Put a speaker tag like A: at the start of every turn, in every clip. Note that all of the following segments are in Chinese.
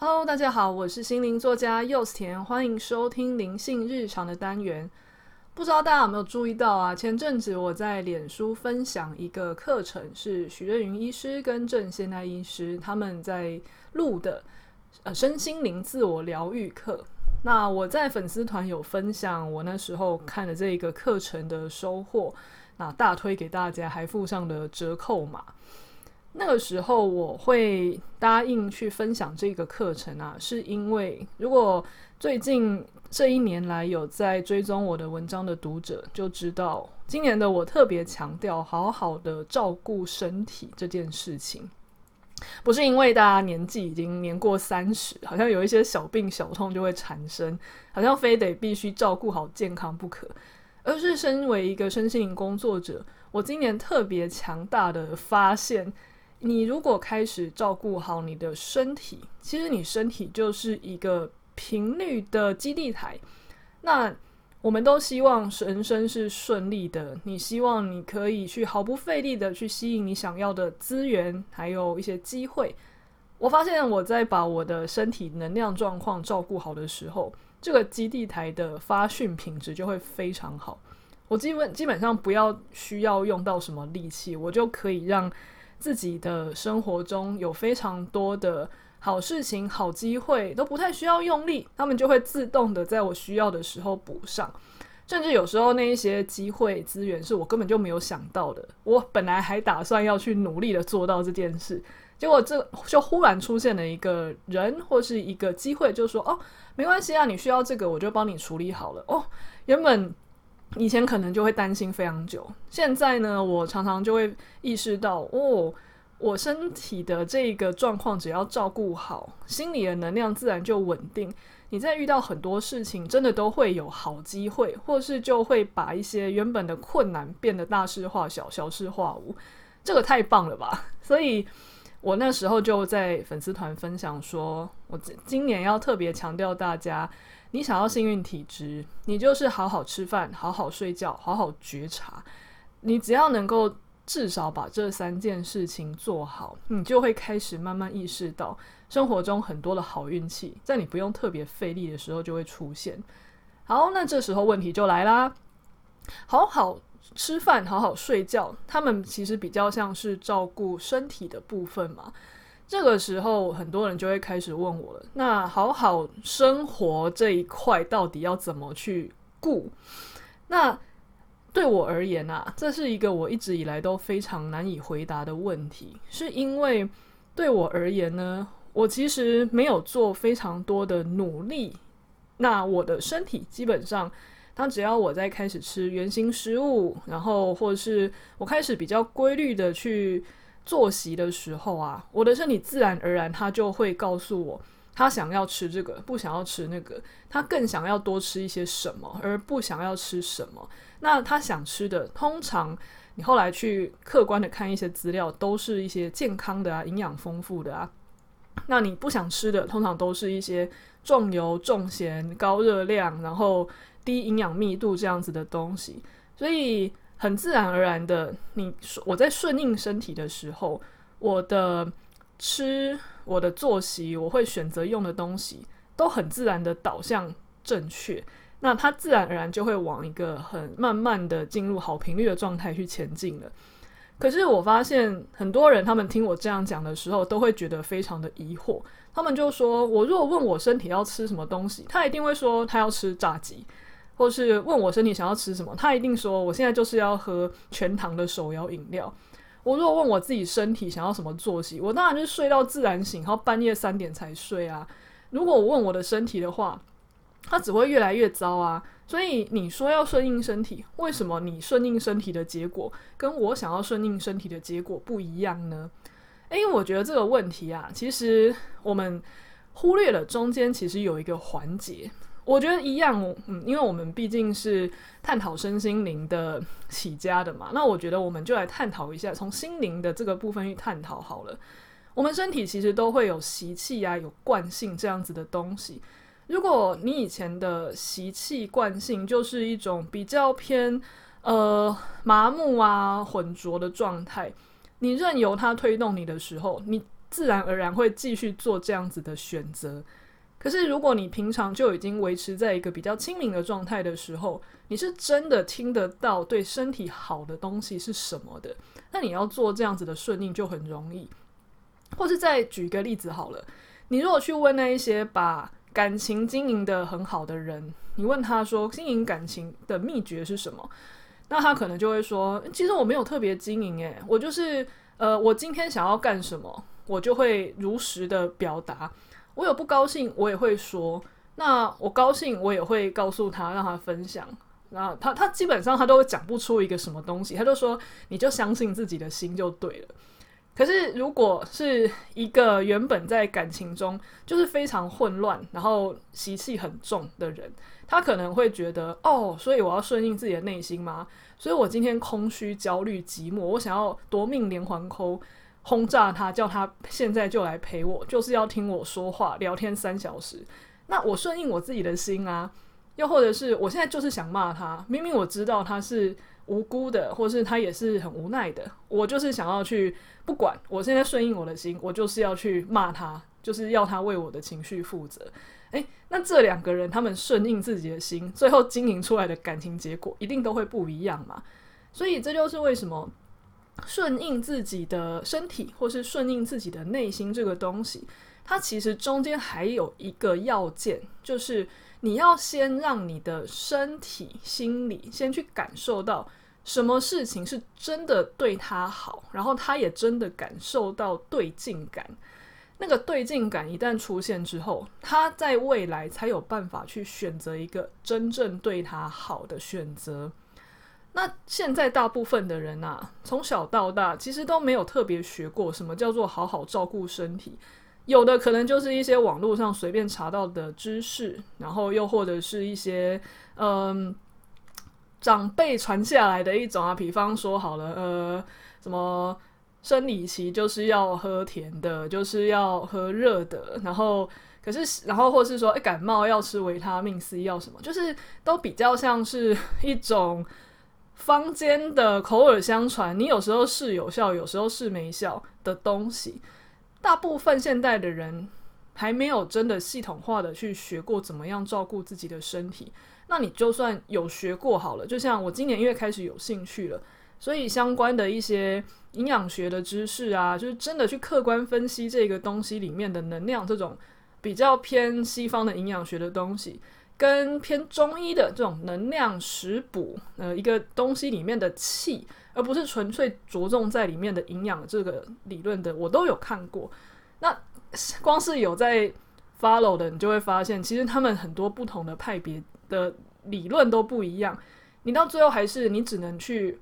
A: Hello，大家好，我是心灵作家柚子甜，欢迎收听灵性日常的单元。不知道大家有没有注意到啊？前阵子我在脸书分享一个课程，是许瑞云医师跟郑现代医师他们在录的，呃，身心灵自我疗愈课。那我在粉丝团有分享我那时候看的这个课程的收获，那大推给大家，还附上了折扣码。那个时候我会答应去分享这个课程啊，是因为如果最近这一年来有在追踪我的文章的读者就知道，今年的我特别强调好好的照顾身体这件事情，不是因为大家年纪已经年过三十，好像有一些小病小痛就会产生，好像非得必须照顾好健康不可，而是身为一个身心灵工作者，我今年特别强大的发现。你如果开始照顾好你的身体，其实你身体就是一个频率的基地台。那我们都希望人生是顺利的，你希望你可以去毫不费力的去吸引你想要的资源，还有一些机会。我发现我在把我的身体能量状况照顾好的时候，这个基地台的发讯品质就会非常好。我基本基本上不要需要用到什么力气，我就可以让。自己的生活中有非常多的好事情、好机会，都不太需要用力，他们就会自动的在我需要的时候补上。甚至有时候那一些机会资源是我根本就没有想到的，我本来还打算要去努力的做到这件事，结果这就忽然出现了一个人或是一个机会，就说：“哦，没关系啊，你需要这个，我就帮你处理好了。”哦，原本。以前可能就会担心非常久，现在呢，我常常就会意识到，哦，我身体的这个状况只要照顾好，心里的能量自然就稳定。你在遇到很多事情，真的都会有好机会，或是就会把一些原本的困难变得大事化小，小事化无。这个太棒了吧！所以我那时候就在粉丝团分享说，我今年要特别强调大家。你想要幸运体质，你就是好好吃饭、好好睡觉、好好觉察。你只要能够至少把这三件事情做好，你就会开始慢慢意识到生活中很多的好运气，在你不用特别费力的时候就会出现。好，那这时候问题就来啦。好好吃饭、好好睡觉，他们其实比较像是照顾身体的部分嘛。这个时候，很多人就会开始问我了。那好好生活这一块到底要怎么去顾？那对我而言啊，这是一个我一直以来都非常难以回答的问题，是因为对我而言呢，我其实没有做非常多的努力。那我的身体基本上，当只要我在开始吃原型食物，然后或者是我开始比较规律的去。作息的时候啊，我的身体自然而然，他就会告诉我，他想要吃这个，不想要吃那个，他更想要多吃一些什么，而不想要吃什么。那他想吃的，通常你后来去客观的看一些资料，都是一些健康的啊，营养丰富的啊。那你不想吃的，通常都是一些重油、重咸、高热量，然后低营养密度这样子的东西。所以。很自然而然的，你我在顺应身体的时候，我的吃、我的作息，我会选择用的东西，都很自然的导向正确。那它自然而然就会往一个很慢慢的进入好频率的状态去前进了。可是我发现很多人，他们听我这样讲的时候，都会觉得非常的疑惑。他们就说：“我如果问我身体要吃什么东西，他一定会说他要吃炸鸡。”或是问我身体想要吃什么，他一定说我现在就是要喝全糖的手摇饮料。我如果问我自己身体想要什么作息，我当然就是睡到自然醒，然后半夜三点才睡啊。如果我问我的身体的话，它只会越来越糟啊。所以你说要顺应身体，为什么你顺应身体的结果跟我想要顺应身体的结果不一样呢？因为我觉得这个问题啊，其实我们忽略了中间其实有一个环节。我觉得一样，嗯，因为我们毕竟是探讨身心灵的起家的嘛，那我觉得我们就来探讨一下，从心灵的这个部分去探讨好了。我们身体其实都会有习气啊，有惯性这样子的东西。如果你以前的习气惯性就是一种比较偏呃麻木啊、浑浊的状态，你任由它推动你的时候，你自然而然会继续做这样子的选择。可是，如果你平常就已经维持在一个比较清明的状态的时候，你是真的听得到对身体好的东西是什么的，那你要做这样子的顺应就很容易。或是再举一个例子好了，你如果去问那一些把感情经营得很好的人，你问他说经营感情的秘诀是什么？那他可能就会说，其实我没有特别经营，诶，我就是呃，我今天想要干什么，我就会如实的表达。我有不高兴，我也会说。那我高兴，我也会告诉他，让他分享。然后他他基本上他都讲不出一个什么东西，他就说你就相信自己的心就对了。可是如果是一个原本在感情中就是非常混乱，然后习气很重的人，他可能会觉得哦，所以我要顺应自己的内心吗？所以我今天空虚、焦虑、寂寞，我想要夺命连环扣。轰炸他，叫他现在就来陪我，就是要听我说话，聊天三小时。那我顺应我自己的心啊，又或者是我现在就是想骂他，明明我知道他是无辜的，或是他也是很无奈的，我就是想要去不管，我现在顺应我的心，我就是要去骂他，就是要他为我的情绪负责。诶，那这两个人他们顺应自己的心，最后经营出来的感情结果一定都会不一样嘛。所以这就是为什么。顺应自己的身体，或是顺应自己的内心，这个东西，它其实中间还有一个要件，就是你要先让你的身体、心理先去感受到什么事情是真的对他好，然后他也真的感受到对劲感。那个对劲感一旦出现之后，他在未来才有办法去选择一个真正对他好的选择。那现在大部分的人啊，从小到大其实都没有特别学过什么叫做好好照顾身体，有的可能就是一些网络上随便查到的知识，然后又或者是一些嗯长辈传下来的一种啊，比方说好了，呃，什么生理期就是要喝甜的，就是要喝热的，然后可是然后或是说，诶，感冒要吃维他命 C 要什么，就是都比较像是一种。坊间的口耳相传，你有时候是有效，有时候是没效的东西。大部分现代的人还没有真的系统化的去学过怎么样照顾自己的身体。那你就算有学过好了，就像我今年因为开始有兴趣了，所以相关的一些营养学的知识啊，就是真的去客观分析这个东西里面的能量，这种比较偏西方的营养学的东西。跟偏中医的这种能量食补，呃，一个东西里面的气，而不是纯粹着重在里面的营养这个理论的，我都有看过。那光是有在 follow 的，你就会发现，其实他们很多不同的派别的理论都不一样。你到最后还是你只能去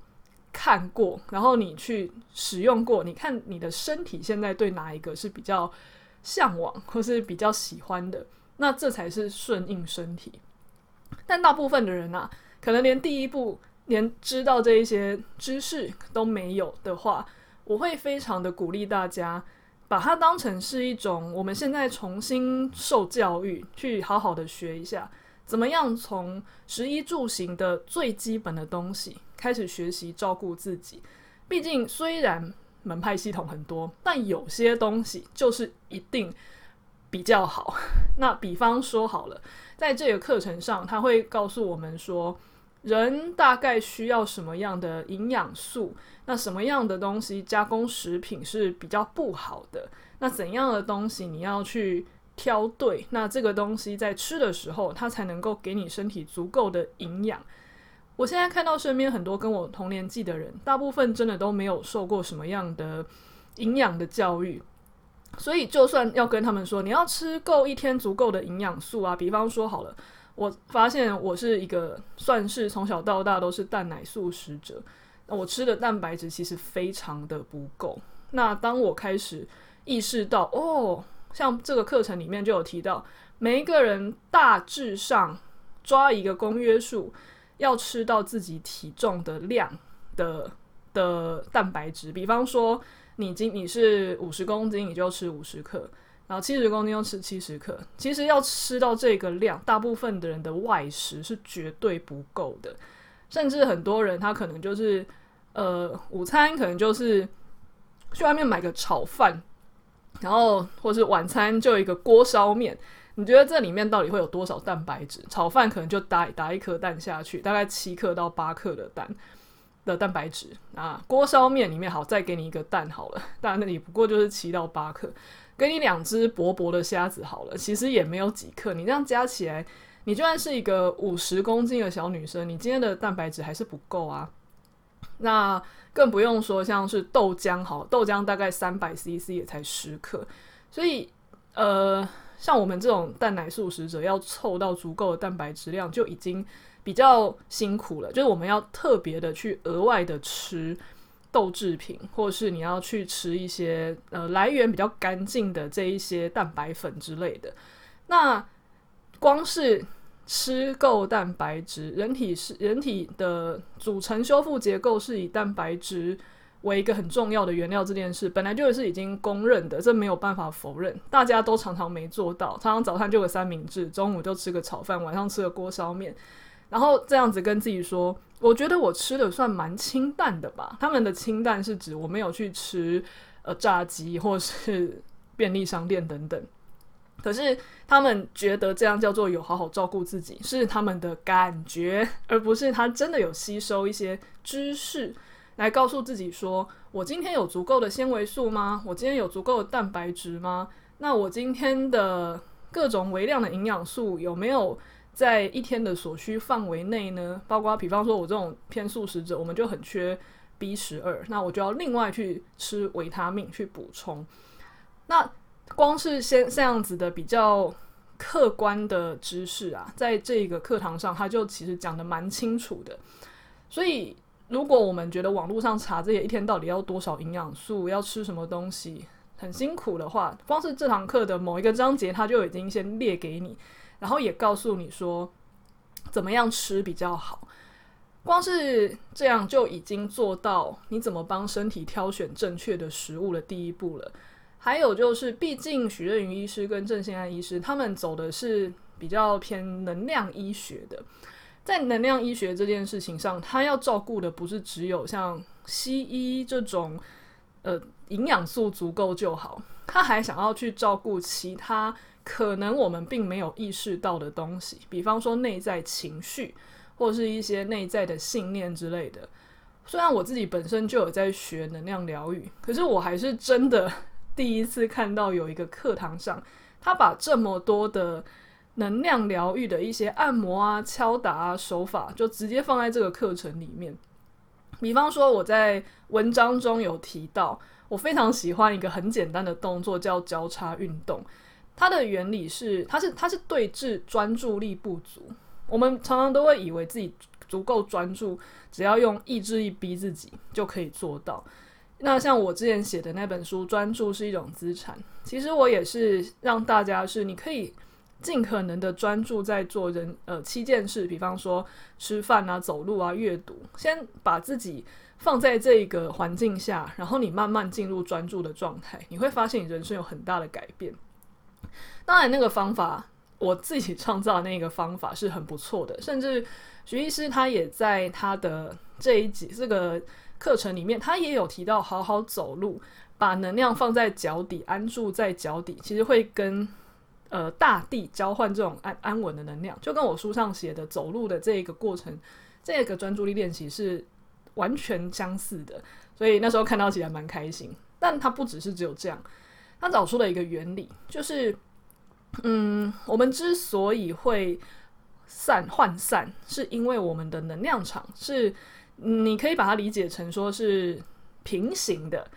A: 看过，然后你去使用过，你看你的身体现在对哪一个是比较向往，或是比较喜欢的。那这才是顺应身体，但大部分的人啊，可能连第一步，连知道这一些知识都没有的话，我会非常的鼓励大家，把它当成是一种我们现在重新受教育，去好好的学一下，怎么样从食衣住行的最基本的东西开始学习照顾自己。毕竟虽然门派系统很多，但有些东西就是一定。比较好，那比方说好了，在这个课程上，他会告诉我们说，人大概需要什么样的营养素，那什么样的东西加工食品是比较不好的，那怎样的东西你要去挑对，那这个东西在吃的时候，它才能够给你身体足够的营养。我现在看到身边很多跟我同年纪的人，大部分真的都没有受过什么样的营养的教育。所以，就算要跟他们说，你要吃够一天足够的营养素啊，比方说好了，我发现我是一个算是从小到大都是蛋奶素食者，那我吃的蛋白质其实非常的不够。那当我开始意识到，哦，像这个课程里面就有提到，每一个人大致上抓一个公约数，要吃到自己体重的量的的蛋白质，比方说。你今你是五十公斤，你就吃五十克，然后七十公斤要吃七十克。其实要吃到这个量，大部分的人的外食是绝对不够的，甚至很多人他可能就是，呃，午餐可能就是去外面买个炒饭，然后或是晚餐就一个锅烧面，你觉得这里面到底会有多少蛋白质？炒饭可能就打打一颗蛋下去，大概七克到八克的蛋的蛋白质啊。锅烧面里面好，再给你一个蛋好了，但那里不过就是七到八克。给你两只薄薄的虾子好了，其实也没有几克。你这样加起来，你就算是一个五十公斤的小女生，你今天的蛋白质还是不够啊。那更不用说像是豆浆，好，豆浆大概三百 CC 也才十克，所以呃，像我们这种蛋奶素食者，要凑到足够的蛋白质量就已经比较辛苦了。就是我们要特别的去额外的吃。豆制品，或是你要去吃一些呃来源比较干净的这一些蛋白粉之类的。那光是吃够蛋白质，人体是人体的组成修复结构是以蛋白质为一个很重要的原料这件事，本来就是已经公认的，这没有办法否认。大家都常常没做到，常常早餐就个三明治，中午就吃个炒饭，晚上吃个锅烧面。然后这样子跟自己说，我觉得我吃的算蛮清淡的吧。他们的清淡是指我没有去吃呃炸鸡或是便利商店等等。可是他们觉得这样叫做有好好照顾自己，是他们的感觉，而不是他真的有吸收一些知识来告诉自己说，我今天有足够的纤维素吗？我今天有足够的蛋白质吗？那我今天的各种微量的营养素有没有？在一天的所需范围内呢，包括比方说我这种偏素食者，我们就很缺 B 十二，那我就要另外去吃维他命去补充。那光是先这样子的比较客观的知识啊，在这个课堂上，他就其实讲得蛮清楚的。所以，如果我们觉得网络上查这些一天到底要多少营养素，要吃什么东西很辛苦的话，光是这堂课的某一个章节，他就已经先列给你。然后也告诉你说，怎么样吃比较好。光是这样就已经做到你怎么帮身体挑选正确的食物的第一步了。还有就是，毕竟许瑞云医师跟郑先安医师他们走的是比较偏能量医学的，在能量医学这件事情上，他要照顾的不是只有像西医这种，呃，营养素足够就好，他还想要去照顾其他。可能我们并没有意识到的东西，比方说内在情绪，或是一些内在的信念之类的。虽然我自己本身就有在学能量疗愈，可是我还是真的 第一次看到有一个课堂上，他把这么多的能量疗愈的一些按摩啊、敲打啊手法，就直接放在这个课程里面。比方说我在文章中有提到，我非常喜欢一个很简单的动作，叫交叉运动。它的原理是，它是它是对治专注力不足。我们常常都会以为自己足够专注，只要用意志力逼自己就可以做到。那像我之前写的那本书《专注是一种资产》，其实我也是让大家是你可以尽可能的专注在做人呃七件事，比方说吃饭啊、走路啊、阅读，先把自己放在这个环境下，然后你慢慢进入专注的状态，你会发现你人生有很大的改变。当然，那个方法我自己创造的那个方法是很不错的，甚至徐医师他也在他的这一集这个课程里面，他也有提到好好走路，把能量放在脚底，安住在脚底，其实会跟呃大地交换这种安安稳的能量，就跟我书上写的走路的这个过程，这个专注力练习是完全相似的，所以那时候看到起来蛮开心。但它不只是只有这样。他找出了一个原理，就是，嗯，我们之所以会散涣散，是因为我们的能量场是，你可以把它理解成说是平行的。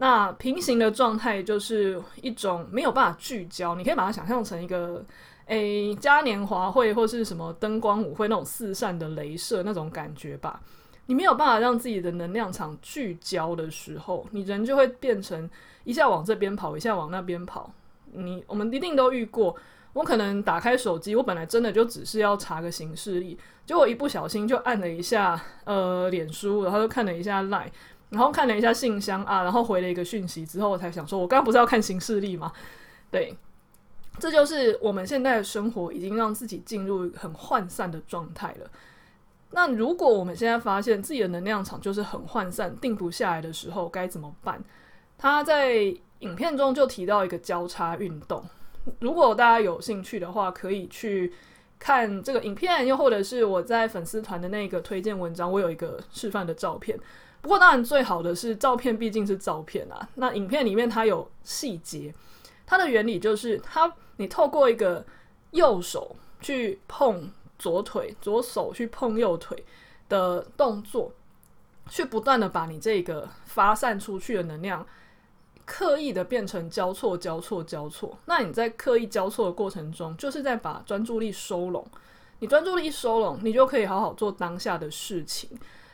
A: 那平行的状态就是一种没有办法聚焦，你可以把它想象成一个，诶，嘉年华会或是什么灯光舞会那种四散的镭射那种感觉吧。你没有办法让自己的能量场聚焦的时候，你人就会变成一下往这边跑，一下往那边跑。你我们一定都遇过，我可能打开手机，我本来真的就只是要查个行事历，结果一不小心就按了一下呃脸书，然后就看了一下 Line，然后看了一下信箱啊，然后回了一个讯息之后，我才想说，我刚刚不是要看行事历吗？对，这就是我们现在的生活已经让自己进入很涣散的状态了。那如果我们现在发现自己的能量场就是很涣散、定不下来的时候，该怎么办？他在影片中就提到一个交叉运动，如果大家有兴趣的话，可以去看这个影片，又或者是我在粉丝团的那个推荐文章，我有一个示范的照片。不过当然最好的是照片，毕竟是照片啊。那影片里面它有细节，它的原理就是它你透过一个右手去碰左腿，左手去碰右腿的动作，去不断的把你这个发散出去的能量。刻意的变成交错、交错、交错。那你在刻意交错的过程中，就是在把专注力收拢。你专注力一收拢，你就可以好好做当下的事情。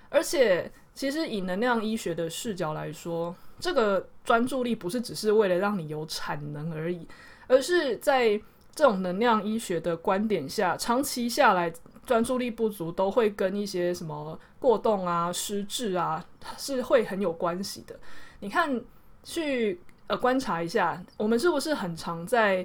A: 而且，其实以能量医学的视角来说，这个专注力不是只是为了让你有产能而已，而是在这种能量医学的观点下，长期下来，专注力不足都会跟一些什么过动啊、失智啊，是会很有关系的。你看。去呃观察一下，我们是不是很常在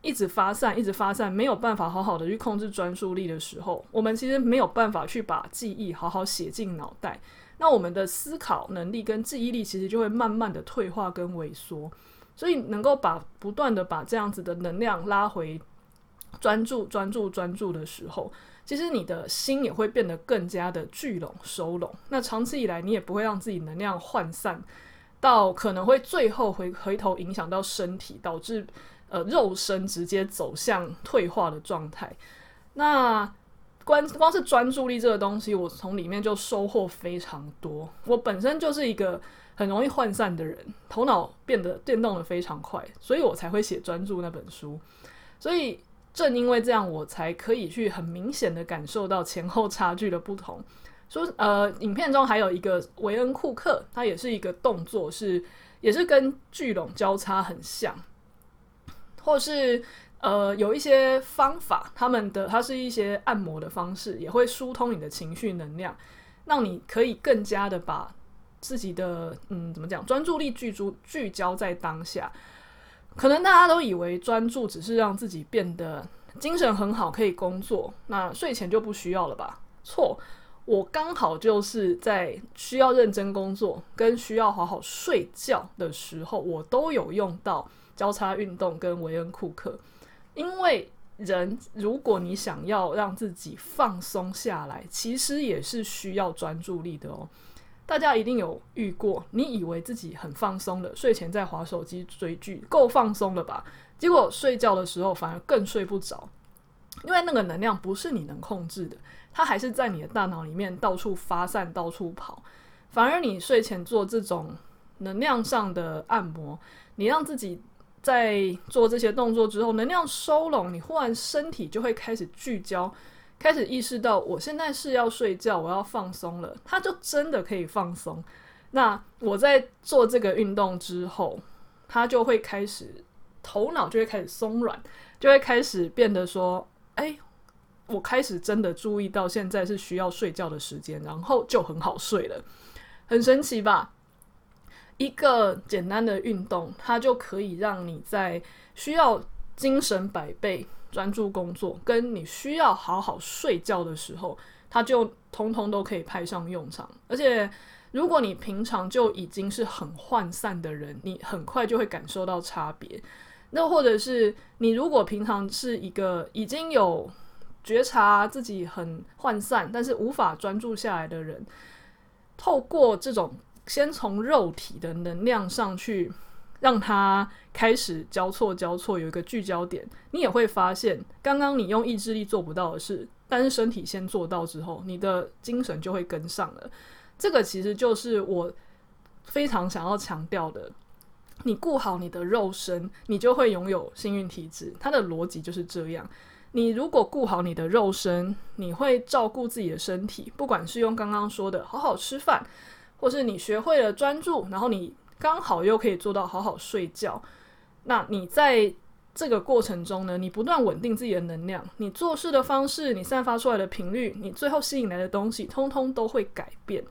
A: 一直发散、一直发散，没有办法好好的去控制专注力的时候，我们其实没有办法去把记忆好好写进脑袋。那我们的思考能力跟记忆力其实就会慢慢的退化跟萎缩。所以能够把不断的把这样子的能量拉回专注、专注、专注的时候，其实你的心也会变得更加的聚拢、收拢。那长期以来，你也不会让自己能量涣散。到可能会最后回回头影响到身体，导致呃肉身直接走向退化的状态。那光光是专注力这个东西，我从里面就收获非常多。我本身就是一个很容易涣散的人，头脑变得电动得非常快，所以我才会写专注那本书。所以正因为这样，我才可以去很明显的感受到前后差距的不同。说呃，影片中还有一个维恩库克，他也是一个动作是，也是跟聚拢交叉很像，或是呃有一些方法，他们的它是一些按摩的方式，也会疏通你的情绪能量，让你可以更加的把自己的嗯怎么讲专注力聚焦聚焦在当下。可能大家都以为专注只是让自己变得精神很好，可以工作，那睡前就不需要了吧？错。我刚好就是在需要认真工作跟需要好好睡觉的时候，我都有用到交叉运动跟维恩库克。因为人，如果你想要让自己放松下来，其实也是需要专注力的哦。大家一定有遇过，你以为自己很放松的，睡前在划手机追剧，够放松了吧？结果睡觉的时候反而更睡不着，因为那个能量不是你能控制的。它还是在你的大脑里面到处发散、到处跑，反而你睡前做这种能量上的按摩，你让自己在做这些动作之后，能量收拢，你忽然身体就会开始聚焦，开始意识到我现在是要睡觉，我要放松了，它就真的可以放松。那我在做这个运动之后，它就会开始头脑就会开始松软，就会开始变得说，哎。我开始真的注意到，现在是需要睡觉的时间，然后就很好睡了，很神奇吧？一个简单的运动，它就可以让你在需要精神百倍专注工作，跟你需要好好睡觉的时候，它就通通都可以派上用场。而且，如果你平常就已经是很涣散的人，你很快就会感受到差别。那或者是你如果平常是一个已经有觉察自己很涣散，但是无法专注下来的人，透过这种先从肉体的能量上去，让它开始交错交错，有一个聚焦点，你也会发现，刚刚你用意志力做不到的事，但是身体先做到之后，你的精神就会跟上了。这个其实就是我非常想要强调的，你顾好你的肉身，你就会拥有幸运体质。它的逻辑就是这样。你如果顾好你的肉身，你会照顾自己的身体，不管是用刚刚说的好好吃饭，或是你学会了专注，然后你刚好又可以做到好好睡觉。那你在这个过程中呢，你不断稳定自己的能量，你做事的方式，你散发出来的频率，你最后吸引来的东西，通通都会改变。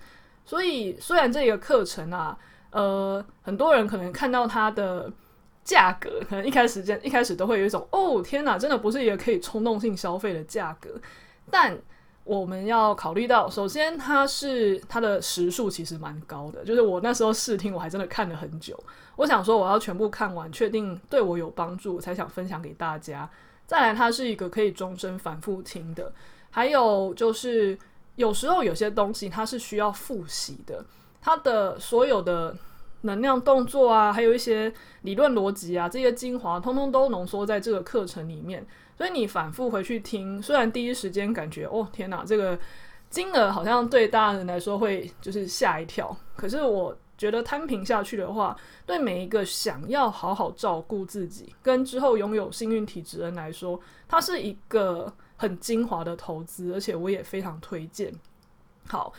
A: 所以，虽然这个课程啊，呃，很多人可能看到它的。价格可能一开始间一开始都会有一种哦天哪，真的不是一个可以冲动性消费的价格。但我们要考虑到，首先它是它的时数其实蛮高的，就是我那时候试听，我还真的看了很久。我想说我要全部看完，确定对我有帮助，才想分享给大家。再来，它是一个可以终身反复听的。还有就是，有时候有些东西它是需要复习的，它的所有的能量动作啊，还有一些理论逻辑啊，这些精华通通都浓缩在这个课程里面。所以你反复回去听，虽然第一时间感觉哦天哪，这个金额好像对大人来说会就是吓一跳，可是我觉得摊平下去的话，对每一个想要好好照顾自己跟之后拥有幸运体质的人来说，它是一个很精华的投资，而且我也非常推荐。好，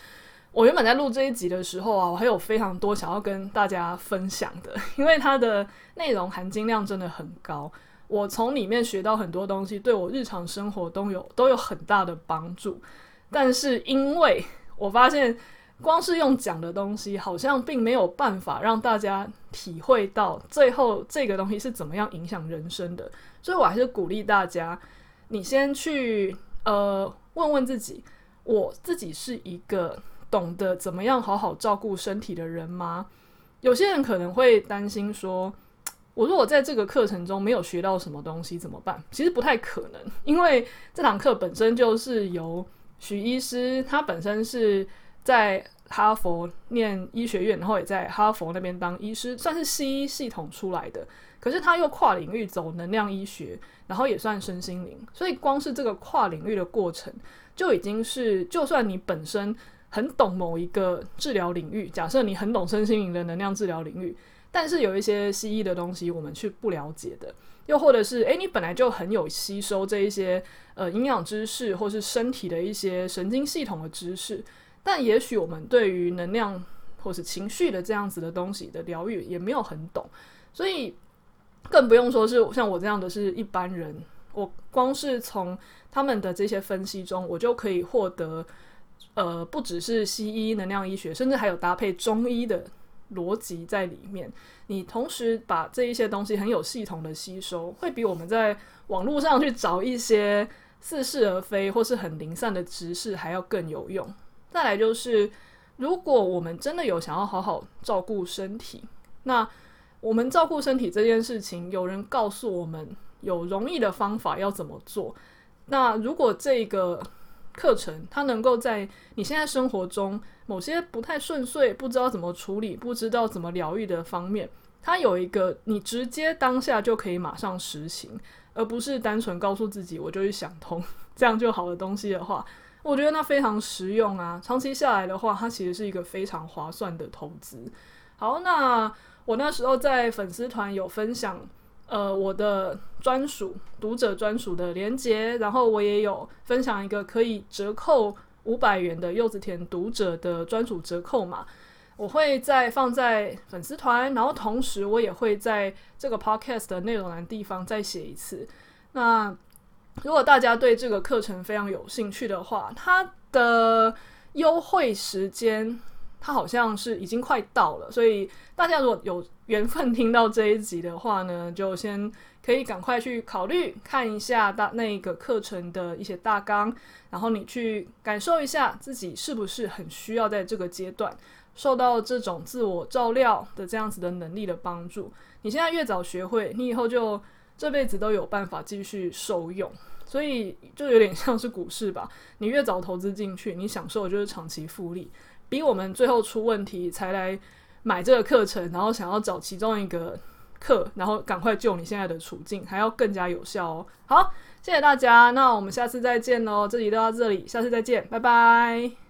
A: 我原本在录这一集的时候啊，我还有非常多想要跟大家分享的，因为它的内容含金量真的很高。我从里面学到很多东西，对我日常生活都有都有很大的帮助。但是因为我发现，光是用讲的东西，好像并没有办法让大家体会到最后这个东西是怎么样影响人生的。所以我还是鼓励大家，你先去呃问问自己，我自己是一个懂得怎么样好好照顾身体的人吗？有些人可能会担心说，我如果在这个课程中没有学到什么东西怎么办？其实不太可能，因为这堂课本身就是由许医师，他本身是在哈佛念医学院，然后也在哈佛那边当医师，算是西医系统出来的。可是他又跨领域走能量医学，然后也算身心灵，所以光是这个跨领域的过程就已经是，就算你本身很懂某一个治疗领域，假设你很懂身心灵的能量治疗领域。但是有一些西医的东西我们是不了解的，又或者是诶，你本来就很有吸收这一些呃营养知识，或是身体的一些神经系统的知识，但也许我们对于能量或是情绪的这样子的东西的疗愈也没有很懂，所以更不用说是像我这样的是一般人，我光是从他们的这些分析中，我就可以获得呃不只是西医能量医学，甚至还有搭配中医的。逻辑在里面，你同时把这一些东西很有系统的吸收，会比我们在网络上去找一些似是而非或是很零散的知识还要更有用。再来就是，如果我们真的有想要好好照顾身体，那我们照顾身体这件事情，有人告诉我们有容易的方法要怎么做，那如果这个课程它能够在你现在生活中，某些不太顺遂、不知道怎么处理、不知道怎么疗愈的方面，它有一个你直接当下就可以马上实行，而不是单纯告诉自己我就去想通这样就好的东西的话，我觉得那非常实用啊。长期下来的话，它其实是一个非常划算的投资。好，那我那时候在粉丝团有分享，呃，我的专属读者专属的连结，然后我也有分享一个可以折扣。五百元的柚子田读者的专属折扣码，我会再放在粉丝团，然后同时我也会在这个 podcast 的内容栏地方再写一次。那如果大家对这个课程非常有兴趣的话，它的优惠时间它好像是已经快到了，所以大家如果有缘分听到这一集的话呢，就先。可以赶快去考虑看一下大那个课程的一些大纲，然后你去感受一下自己是不是很需要在这个阶段受到这种自我照料的这样子的能力的帮助。你现在越早学会，你以后就这辈子都有办法继续受用。所以就有点像是股市吧，你越早投资进去，你享受的就是长期复利，比我们最后出问题才来买这个课程，然后想要找其中一个。课，然后赶快救你现在的处境，还要更加有效哦。好，谢谢大家，那我们下次再见喽。这集就到这里，下次再见，拜拜。